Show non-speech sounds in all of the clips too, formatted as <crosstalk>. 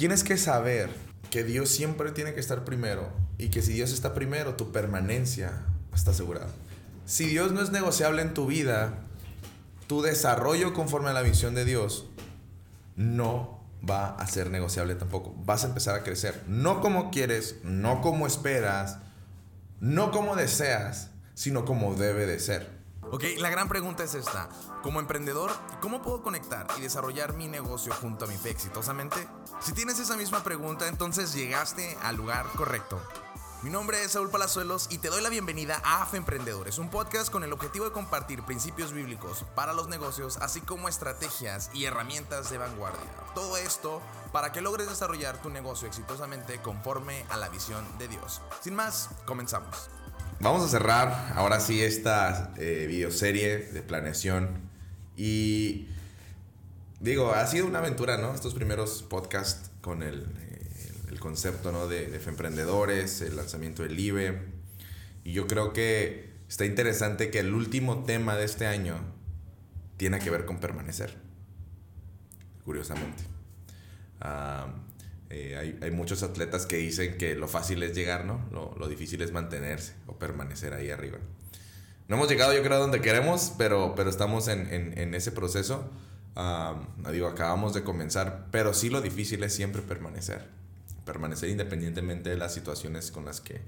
tienes que saber que Dios siempre tiene que estar primero y que si Dios está primero, tu permanencia está asegurada. Si Dios no es negociable en tu vida, tu desarrollo conforme a la visión de Dios no va a ser negociable tampoco. Vas a empezar a crecer. No como quieres, no como esperas, no como deseas, sino como debe de ser. Ok, la gran pregunta es esta. Como emprendedor, ¿cómo puedo conectar y desarrollar mi negocio junto a mi fe exitosamente? Si tienes esa misma pregunta, entonces llegaste al lugar correcto. Mi nombre es Saúl Palazuelos y te doy la bienvenida a AFE Emprendedores, un podcast con el objetivo de compartir principios bíblicos para los negocios, así como estrategias y herramientas de vanguardia. Todo esto para que logres desarrollar tu negocio exitosamente conforme a la visión de Dios. Sin más, comenzamos. Vamos a cerrar ahora sí esta eh, videoserie de planeación y digo, ha sido una aventura, ¿no? Estos primeros podcasts con el concepto ¿no? de, de emprendedores, el lanzamiento del IBE. Y yo creo que está interesante que el último tema de este año tiene que ver con permanecer, curiosamente. Eh, hay, hay, muchos atletas que dicen que lo fácil es llegar, ¿no? Lo, lo, difícil es mantenerse o permanecer ahí arriba. No hemos llegado yo creo a donde queremos, pero, pero estamos en, en ese proceso. Digo, acabamos de comenzar, pero sí lo difícil es siempre permanecer permanecer independientemente de las situaciones con las que,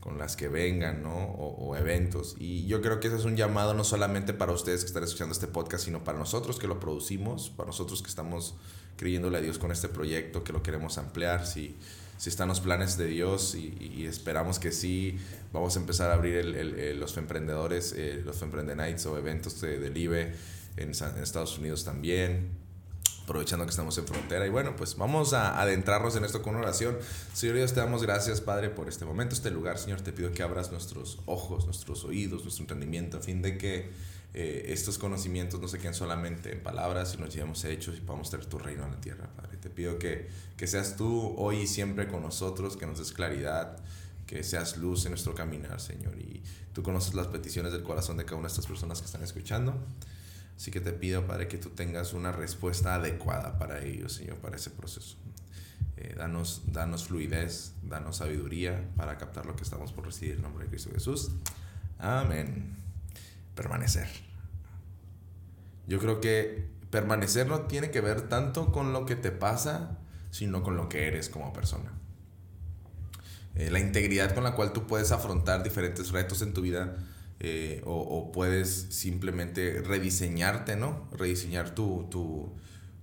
con las que vengan, ¿no? O, eventos. Y yo creo que ese es un llamado no solamente para ustedes que están escuchando este podcast, sino para nosotros que lo producimos, para nosotros que estamos creyéndole a Dios con este proyecto, que lo queremos ampliar, si, si están los planes de Dios y, esperamos que sí, vamos a empezar a abrir el, los emprendedores, eh, los Emprende Nights o eventos de, del IBE en, en Estados Unidos también aprovechando que estamos en frontera. Y bueno, pues vamos a adentrarnos en esto con una oración. Señor Dios, te damos gracias, Padre, por este momento, este lugar. Señor, te pido que abras nuestros ojos, nuestros oídos, nuestro entendimiento, a fin de que eh, estos conocimientos no se queden solamente en palabras, sino llevemos hechos y podamos traer tu reino a la tierra, Padre. Te pido que, que seas tú hoy y siempre con nosotros, que nos des claridad que seas luz en nuestro caminar, Señor. Y tú conoces las peticiones del corazón de cada una de estas personas que están escuchando. Así que te pido, Padre, que tú tengas una respuesta adecuada para ellos, Señor, para ese proceso. Eh, danos, danos fluidez, danos sabiduría para captar lo que estamos por recibir en nombre de Cristo Jesús. Amén. Permanecer. Yo creo que permanecer no tiene que ver tanto con lo que te pasa, sino con lo que eres como persona. Eh, la integridad con la cual tú puedes afrontar diferentes retos en tu vida eh, o, puedes simplemente rediseñarte, ¿no? Rediseñar tu, tu,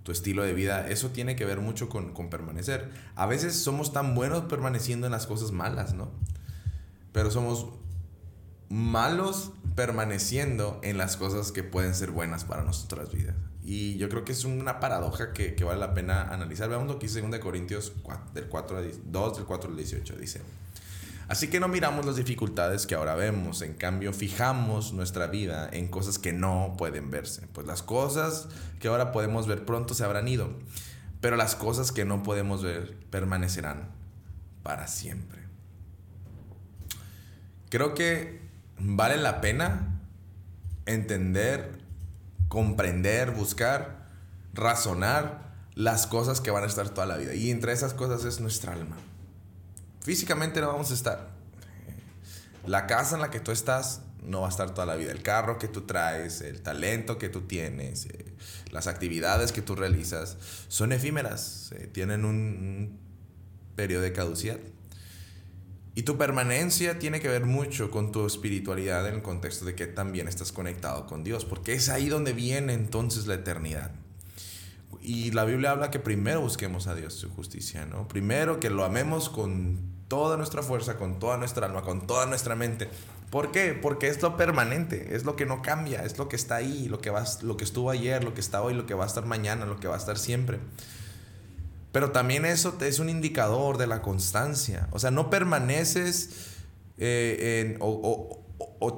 tu, estilo de vida. Eso tiene que ver mucho con, con, permanecer. A veces somos tan buenos permaneciendo en las cosas malas, ¿no? Pero somos malos permaneciendo en las cosas que pueden ser buenas para nuestras vidas. Y yo creo que es una paradoja que, que vale la pena analizar. Veamos lo que dice 2 Corintios 4, del 4 2, del 4 al 18. Dice... Así que no miramos las dificultades que ahora vemos, en cambio fijamos nuestra vida en cosas que no pueden verse, pues las cosas que ahora podemos ver pronto se habrán ido, pero las cosas que no podemos ver permanecerán para siempre. Creo que vale la pena entender, comprender, buscar, razonar las cosas que van a estar toda la vida. Y entre esas cosas es nuestra alma. Físicamente no vamos a estar. La casa en la que tú estás no va a estar toda la vida. El carro que tú traes, el talento que tú tienes, eh, las actividades que tú realizas, son efímeras, eh, tienen un, periodo de caducidad. Y tu permanencia tiene que ver mucho con tu espiritualidad en el contexto de que también estás conectado con Dios, porque es ahí donde viene entonces la eternidad. Y la Biblia habla que primero busquemos a Dios su justicia, ¿no? Primero que lo amemos con toda nuestra fuerza, con toda nuestra alma, con toda nuestra mente. ¿Por qué? Porque es lo permanente, es lo que no cambia, es lo que está ahí, lo que, va, lo que estuvo ayer, lo que está hoy, lo que va a estar mañana, lo que va a estar siempre. Pero también eso es un indicador de la constancia. O sea, no permaneces eh, o,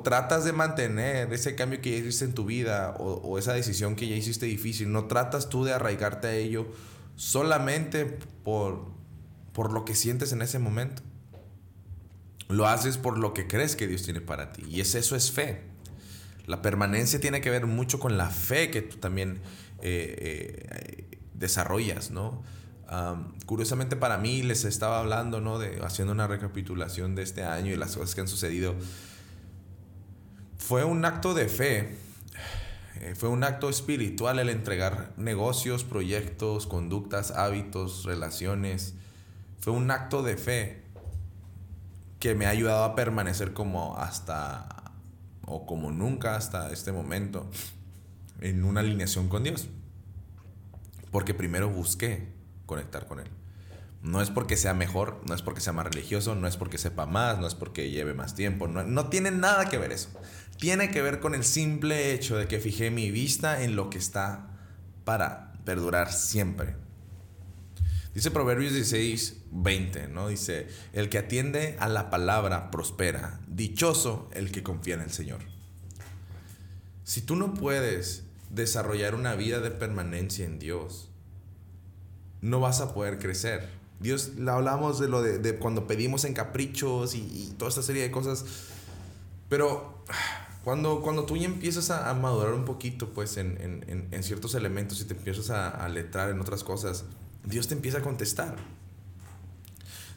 tratas de mantener ese cambio que ya hiciste en tu vida o, esa decisión que ya hiciste difícil. No tratas tú de arraigarte a ello solamente por, por lo que sientes en ese momento. Lo haces por lo que crees que Dios tiene para ti. Y es, eso es fe. La permanencia tiene que ver mucho con la fe que tú también eh, eh, desarrollas, ¿no? curiosamente para mí les estaba hablando, ¿no? De, haciendo una recapitulación de este año y las cosas que han sucedido. Fue un acto de fe, eh, fue un acto espiritual el entregar negocios, proyectos, conductas, hábitos, relaciones. Fue un acto de fe que me ha ayudado a permanecer como hasta, o como nunca hasta este momento, en una alineación con Dios. Porque primero busqué conectar con Él. No es porque sea mejor, no es porque sea más religioso, no es porque sepa más, no es porque lleve más tiempo, no, no tiene nada que ver eso. Tiene que ver con el simple hecho de que fijé mi vista en lo que está para perdurar siempre. Dice Proverbios 16, 20, ¿no? Dice, el que atiende a la palabra prospera, dichoso el que confía en el Señor. Si tú no puedes desarrollar una vida de permanencia en Dios, no vas a poder crecer. Dios, hablamos de lo de, cuando pedimos en caprichos y, toda esta serie de cosas. Pero cuando, cuando tú ya empiezas a, madurar un poquito, pues, en, ciertos elementos y te empiezas a, a letrar en otras cosas, Dios te empieza a contestar.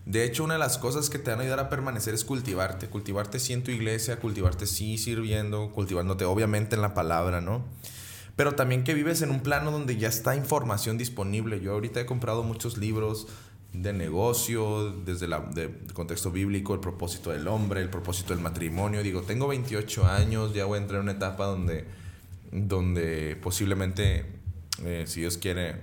De hecho, una de las cosas que te van a ayudar a permanecer es cultivarte. Cultivarte sí en tu iglesia, cultivarte sí sirviendo, cultivándote obviamente en la palabra, ¿no? Pero también que vives en un plano donde ya está información disponible. Yo ahorita he comprado muchos libros, de negocio, desde el contexto bíblico, el propósito del hombre, el propósito del matrimonio. Digo, tengo 28 años, ya voy a entrar en una etapa donde, donde posiblemente, eh, si Dios quiere,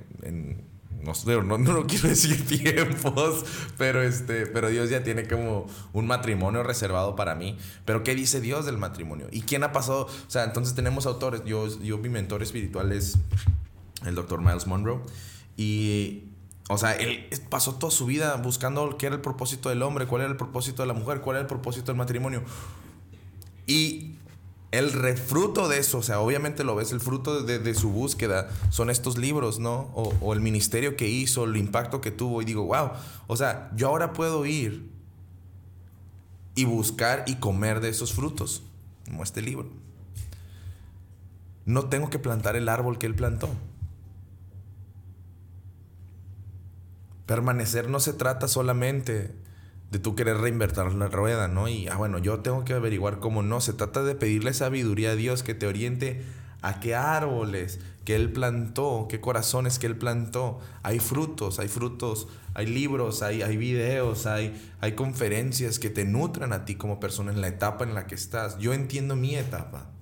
no, quiero <laughs> decir tiempos, pero, este, pero Dios ya tiene como un matrimonio reservado para mí. Pero ¿qué dice Dios del matrimonio? ¿Y quién ha pasado? O sea, entonces tenemos autores, yo, yo mi mentor espiritual es el doctor Miles Monroe. Y o sea, él pasó toda su vida buscando qué era el propósito del hombre, cuál era el propósito de la mujer, cuál era el propósito del matrimonio. Y el refruto de eso, o sea, obviamente lo ves, el fruto de, su búsqueda son estos libros, ¿no? O, o, el ministerio que hizo, el impacto que tuvo. Y digo, wow, o sea, yo ahora puedo ir y buscar y comer de esos frutos, como este libro. No tengo que plantar el árbol que él plantó. Permanecer no se trata solamente de tú querer reinvertir la rueda, ¿no? Y, ah, bueno, yo tengo que averiguar cómo no. Se trata de pedirle sabiduría a Dios que te oriente a qué árboles que Él plantó, qué corazones que Él plantó. Hay frutos, hay frutos, hay libros, hay, hay videos, hay, hay conferencias que te nutran a ti como persona en la etapa en la que estás. Yo entiendo mi etapa.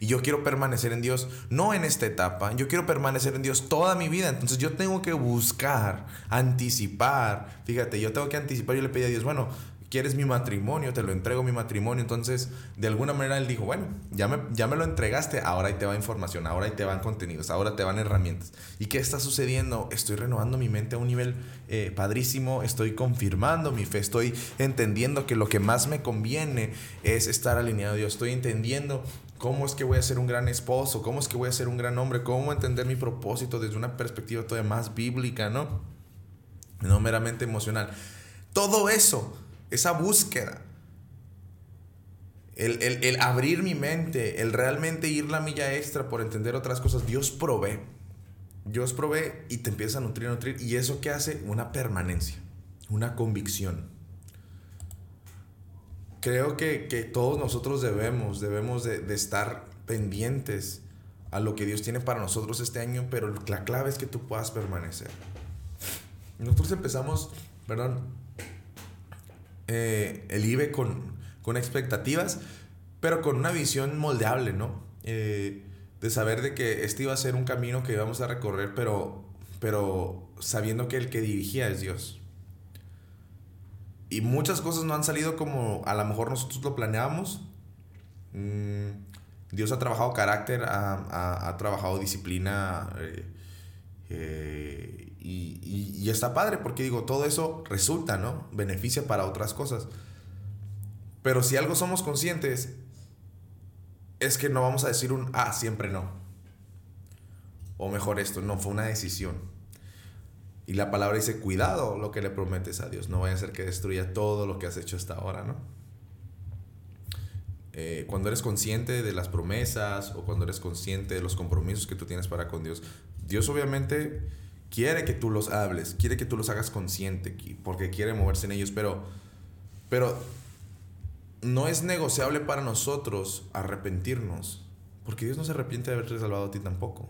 Y yo quiero permanecer en Dios, no en esta etapa, yo quiero permanecer en Dios toda mi vida. Entonces yo tengo que buscar, anticipar. Fíjate, yo tengo que anticipar. Yo le pedí a Dios, bueno, ¿quieres mi matrimonio? Te lo entrego mi matrimonio. Entonces, de alguna manera Él dijo, bueno, ya me, ya me lo entregaste, ahora ahí te va información, ahora ahí te van contenidos, ahora te van herramientas. ¿Y qué está sucediendo? Estoy renovando mi mente a un nivel eh, padrísimo, estoy confirmando mi fe, estoy entendiendo que lo que más me conviene es estar alineado a Dios, estoy entendiendo cómo es que voy a ser un gran esposo, cómo es que voy a ser un gran hombre, cómo entender mi propósito desde una perspectiva todavía más bíblica, ¿no? No meramente emocional. Todo eso, esa búsqueda, el, el, abrir mi mente, el realmente ir la milla extra por entender otras cosas, Dios provee. Dios provee y te empieza a nutrir, nutrir. ¿Y eso qué hace? Una permanencia, una convicción creo que, todos nosotros debemos, debemos de, estar pendientes a lo que Dios tiene para nosotros este año, pero la clave es que tú puedas permanecer. Nosotros empezamos, perdón, eh, el IBE con, con, expectativas, pero con una visión moldeable, ¿no? Eh, de saber de que este iba a ser un camino que íbamos a recorrer, pero, pero sabiendo que el que dirigía es Dios. Y muchas cosas no han salido como a lo mejor nosotros lo planeábamos. Mm, Dios ha trabajado carácter, ha, trabajado disciplina. Eh, eh, y, y, está padre porque digo, todo eso resulta, ¿no? Beneficia para otras cosas. Pero si algo somos conscientes, es que no vamos a decir un, ah, siempre no. O mejor esto, no, fue una decisión. Y la palabra dice, cuidado lo que le prometes a Dios, no vaya a ser que destruya todo lo que has hecho hasta ahora, ¿no? Eh, cuando eres consciente de las promesas o cuando eres consciente de los compromisos que tú tienes para con Dios, Dios obviamente quiere que tú los hables, quiere que tú los hagas consciente, porque quiere moverse en ellos, pero, pero no es negociable para nosotros arrepentirnos, porque Dios no se arrepiente de haberte salvado a ti tampoco.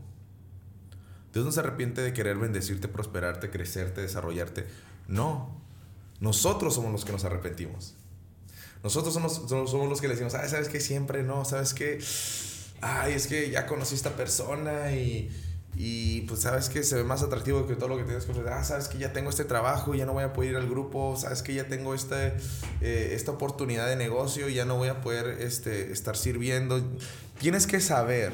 Dios no se arrepiente de querer bendecirte, prosperarte, crecerte, desarrollarte. No, nosotros somos los que nos arrepentimos. Nosotros somos, los que le decimos, ay, ¿sabes qué? Siempre no, ¿sabes qué? Ay, es que ya conocí a esta persona y, y pues sabes que se ve más atractivo que todo lo que tienes que ofrecer. Ah, sabes que ya tengo este trabajo, ya no voy a poder ir al grupo. Sabes que ya tengo este, eh, esta oportunidad de negocio, ya no voy a poder este, estar sirviendo. Tienes que saber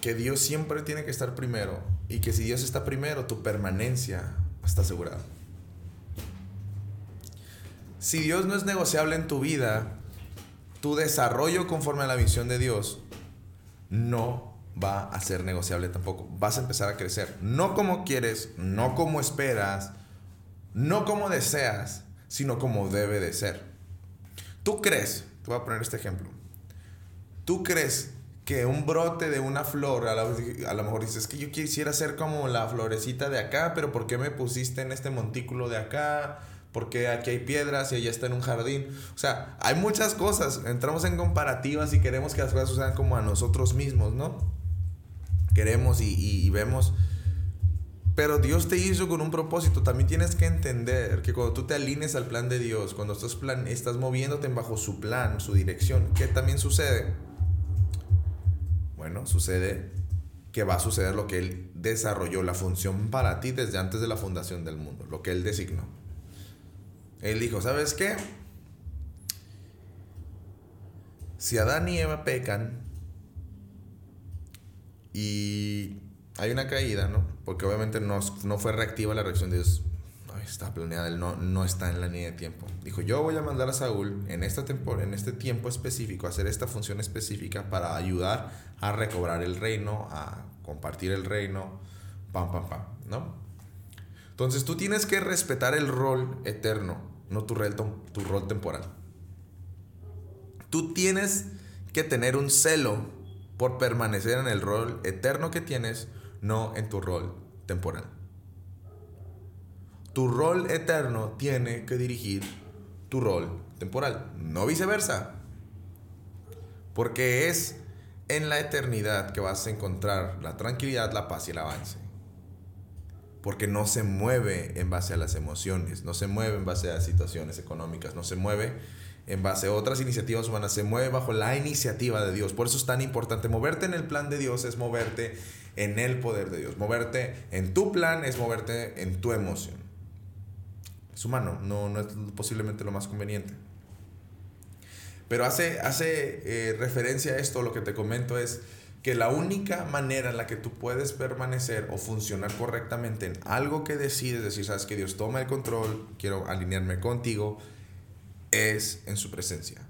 que Dios siempre tiene que estar primero y que si Dios está primero, tu permanencia está asegurada. Si Dios no es negociable en tu vida, tu desarrollo conforme a la visión de Dios no va a ser negociable tampoco. Vas a empezar a crecer. No como quieres, no como esperas, no como deseas, sino como debe de ser. Tú crees, te voy a poner este ejemplo. Tú crees que un brote de una flor, a, a lo mejor dices que yo quisiera ser como la florecita de acá, pero ¿por qué me pusiste en este montículo de acá? porque aquí hay piedras y allá está en un jardín. O sea, hay muchas cosas. Entramos en comparativas y queremos que las cosas sucedan como a nosotros mismos, ¿no? Queremos y, vemos. Pero Dios te hizo con un propósito. También tienes que entender que cuando tú te alines al plan de Dios, cuando estás, plan, estás moviéndote bajo su plan, su dirección, ¿qué también sucede? Sucede que va a suceder lo que Él desarrolló, la función para ti desde antes de la fundación del mundo, lo que Él designó. Él dijo, ¿sabes qué? Si Adán y Eva pecan y hay una caída, ¿no? Porque obviamente no, no fue reactiva la reacción de Dios. Está planeada, él no, no está en la línea de tiempo. Dijo, yo voy a mandar a Saúl en, esta en este tiempo específico a hacer esta función específica para ayudar a recobrar el reino, a compartir el reino, pam, pam, pam, ¿no? Entonces tú tienes que respetar el rol eterno no tu rol, tu rol temporal. Tú tienes que tener un celo por permanecer en el rol eterno que tienes, no en tu rol temporal. Tu rol eterno tiene que dirigir tu rol temporal, no viceversa. Porque es en la eternidad que vas a encontrar la tranquilidad, la paz y el avance porque no se mueve en base a las emociones, no se mueve en base a situaciones económicas, no se mueve en base a otras iniciativas humanas, se mueve bajo la iniciativa de Dios. Por eso es tan importante moverte en el plan de Dios, es moverte en el poder de Dios. Moverte en tu plan es moverte en tu emoción. Es humano, no, no es posiblemente lo más conveniente. Pero hace, hace eh, referencia a esto, lo que te comento es que la única manera en la que tú puedes permanecer o funcionar correctamente en algo que decides, decir, sabes que Dios toma el control, quiero alinearme contigo, es en su presencia.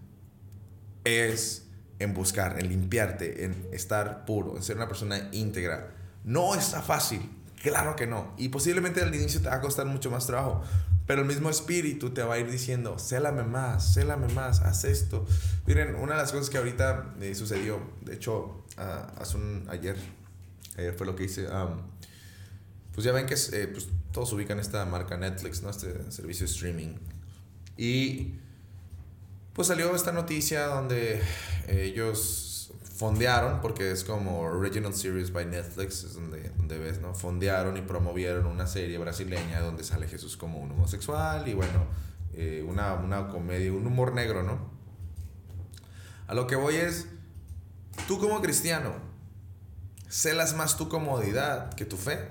Es en buscar, en limpiarte, en estar puro, en ser una persona íntegra. No está fácil, claro que no. Y posiblemente al inicio te va a costar mucho más trabajo. Pero el mismo espíritu te va a ir diciendo, célame más, célame más, haz esto. Miren, una de las cosas que ahorita me sucedió, de hecho, hace un, ayer, ayer fue lo que hice, pues ya ven que eh, pues, todos ubican esta marca Netflix, ¿no? Este servicio de streaming. Y pues salió esta noticia donde ellos fondearon, porque es como Original Series by Netflix, es donde, donde ves, ¿no? Fondearon y promovieron una serie brasileña donde sale Jesús como un homosexual y bueno, eh, una, una comedia, un humor negro, ¿no? A lo que voy es, tú como cristiano, celas más tu comodidad que tu fe.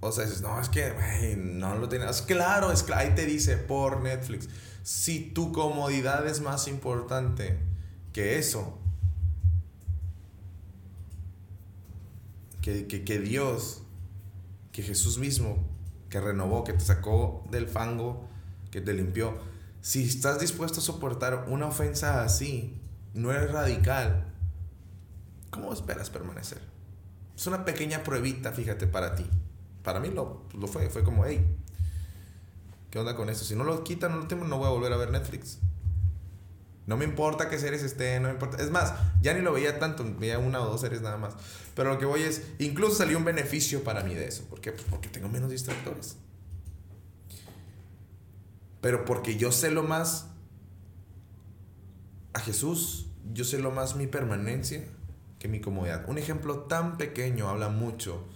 O sea, dices, no, es que no lo tienes. Claro, es ahí te dice por Netflix. Si tu comodidad es más importante que eso, que, Dios, que Jesús mismo, que renovó, que te sacó del fango, que te limpió. Si estás dispuesto a soportar una ofensa así, no eres radical, ¿cómo esperas permanecer? Es una pequeña pruebita, fíjate, para ti. Para mí lo, lo fue, fue como, hey, ¿qué onda con esto? Si no lo quitan, no, no voy a volver a ver Netflix. No me importa qué series estén, no me importa. Es más, ya ni lo veía tanto, veía una o dos series nada más. Pero lo que voy es, incluso salió un beneficio para mí de eso. ¿Por qué? Pues porque tengo menos distractores. Pero porque yo sé lo más a Jesús, yo sé lo más mi permanencia que mi comodidad. Un ejemplo tan pequeño habla mucho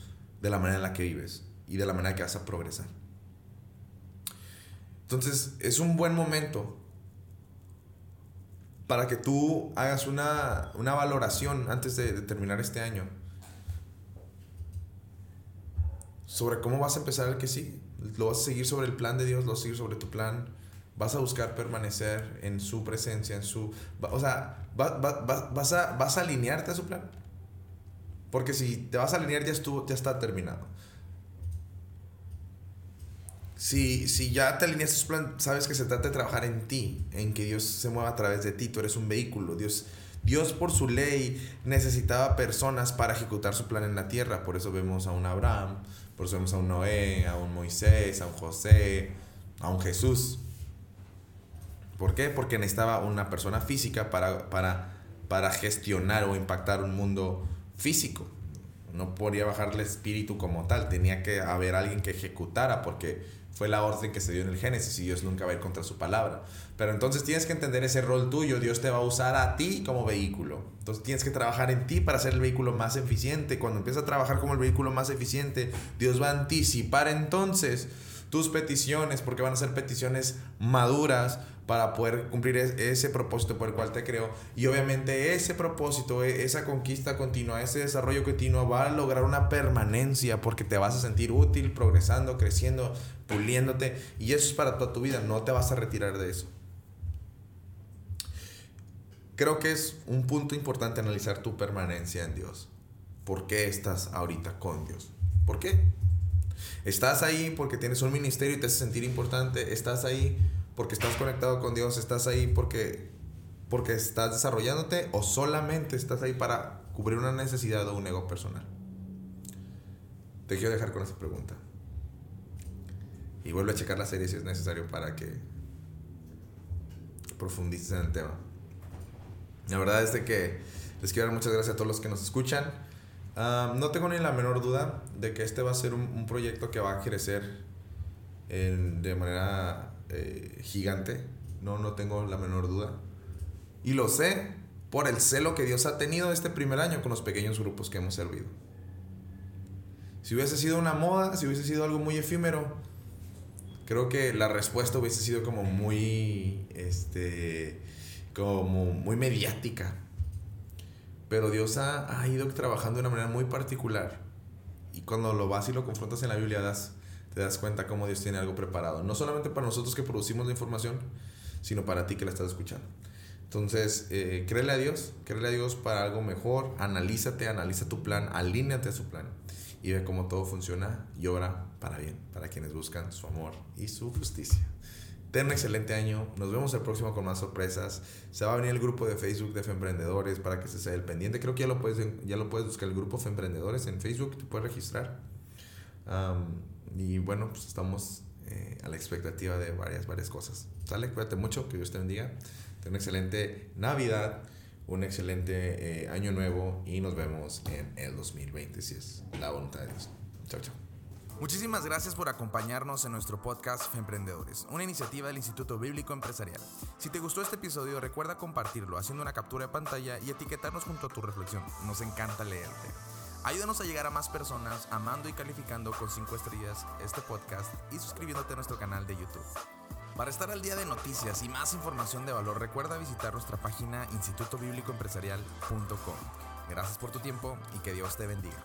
de la manera en la que vives y de la manera que vas a progresar. Entonces, es un buen momento para que tú hagas una, valoración antes de, terminar este año sobre cómo vas a empezar el que sí. Lo vas a seguir sobre el plan de Dios, lo vas a seguir sobre tu plan. Vas a buscar permanecer en su presencia, en su... O sea, vas, a, vas a alinearte a su plan. Porque si te vas a alinear ya, estuvo, ya está terminado. Si, si ya te alineaste su plan, sabes que se trata de trabajar en ti, en que Dios se mueva a través de ti, tú eres un vehículo. Dios, Dios por su ley necesitaba personas para ejecutar su plan en la tierra. Por eso vemos a un Abraham, por eso vemos a un Noé, a un Moisés, a un José, a un Jesús. ¿Por qué? Porque necesitaba una persona física para, para, para gestionar o impactar un mundo físico. No podía bajar el espíritu como tal, tenía que haber alguien que ejecutara porque fue la orden que se dio en el Génesis y Dios nunca va a ir contra su palabra. Pero entonces tienes que entender ese rol tuyo, Dios te va a usar a ti como vehículo. Entonces tienes que trabajar en ti para ser el vehículo más eficiente. Cuando empiezas a trabajar como el vehículo más eficiente, Dios va a anticipar entonces tus peticiones, porque van a ser peticiones maduras para poder cumplir ese propósito por el cual te creó. Y obviamente ese propósito, e, esa conquista continua, ese desarrollo continuo va a lograr una permanencia porque te vas a sentir útil, progresando, creciendo, puliéndote. Y eso es para toda tu vida, no te vas a retirar de eso. Creo que es un punto importante analizar tu permanencia en Dios. ¿Por qué estás ahorita con Dios? ¿Por qué? Estás ahí porque tienes un ministerio y te hace sentir importante. Estás ahí porque estás conectado con Dios. Estás ahí porque, porque estás desarrollándote o solamente estás ahí para cubrir una necesidad o un ego personal. Te quiero dejar con esa pregunta. Y vuelve a checar la serie si es necesario para que profundices en el tema. La verdad es de que les quiero dar muchas gracias a todos los que nos escuchan no tengo ni la menor duda de que este va a ser un, proyecto que va a crecer de manera eh, gigante. No, no tengo la menor duda. Y lo sé por el celo que Dios ha tenido este primer año con los pequeños grupos que hemos servido. Si hubiese sido una moda, si hubiese sido algo muy efímero, creo que la respuesta hubiese sido como muy, este, como muy mediática. Pero Dios ha, ido trabajando de una manera muy particular. Y cuando lo vas y lo confrontas en la Biblia, das, te das cuenta cómo Dios tiene algo preparado. No solamente para nosotros que producimos la información, sino para ti que la estás escuchando. Entonces, eh, créele a Dios, créele a Dios para algo mejor, analízate, analiza tu plan, alíneate a su plan y ve cómo todo funciona y obra para bien, para quienes buscan su amor y su justicia. Ten un excelente año. Nos vemos el próximo con más sorpresas. Se va a venir el grupo de Facebook de Femprendedores para que se sea el pendiente. Creo que ya lo puedes, ya lo puedes buscar el grupo Femprendedores en Facebook. Te puedes registrar. Y bueno, pues estamos eh, a la expectativa de varias, varias cosas. Sale, cuídate mucho. Que Dios te bendiga. Ten una excelente Navidad. Un excelente eh, año nuevo. Y nos vemos en el 2020 si es la voluntad de Dios. Chao, chao. Muchísimas gracias por acompañarnos en nuestro podcast Emprendedores, una iniciativa del Instituto Bíblico Empresarial. Si te gustó este episodio, recuerda compartirlo haciendo una captura de pantalla y etiquetarnos junto a tu reflexión. Nos encanta leerte. Ayúdanos a llegar a más personas amando y calificando con 5 estrellas este podcast y suscribiéndote a nuestro canal de YouTube. Para estar al día de noticias y más información de valor, recuerda visitar nuestra página institutobiblicoempresarial.com. Gracias por tu tiempo y que Dios te bendiga.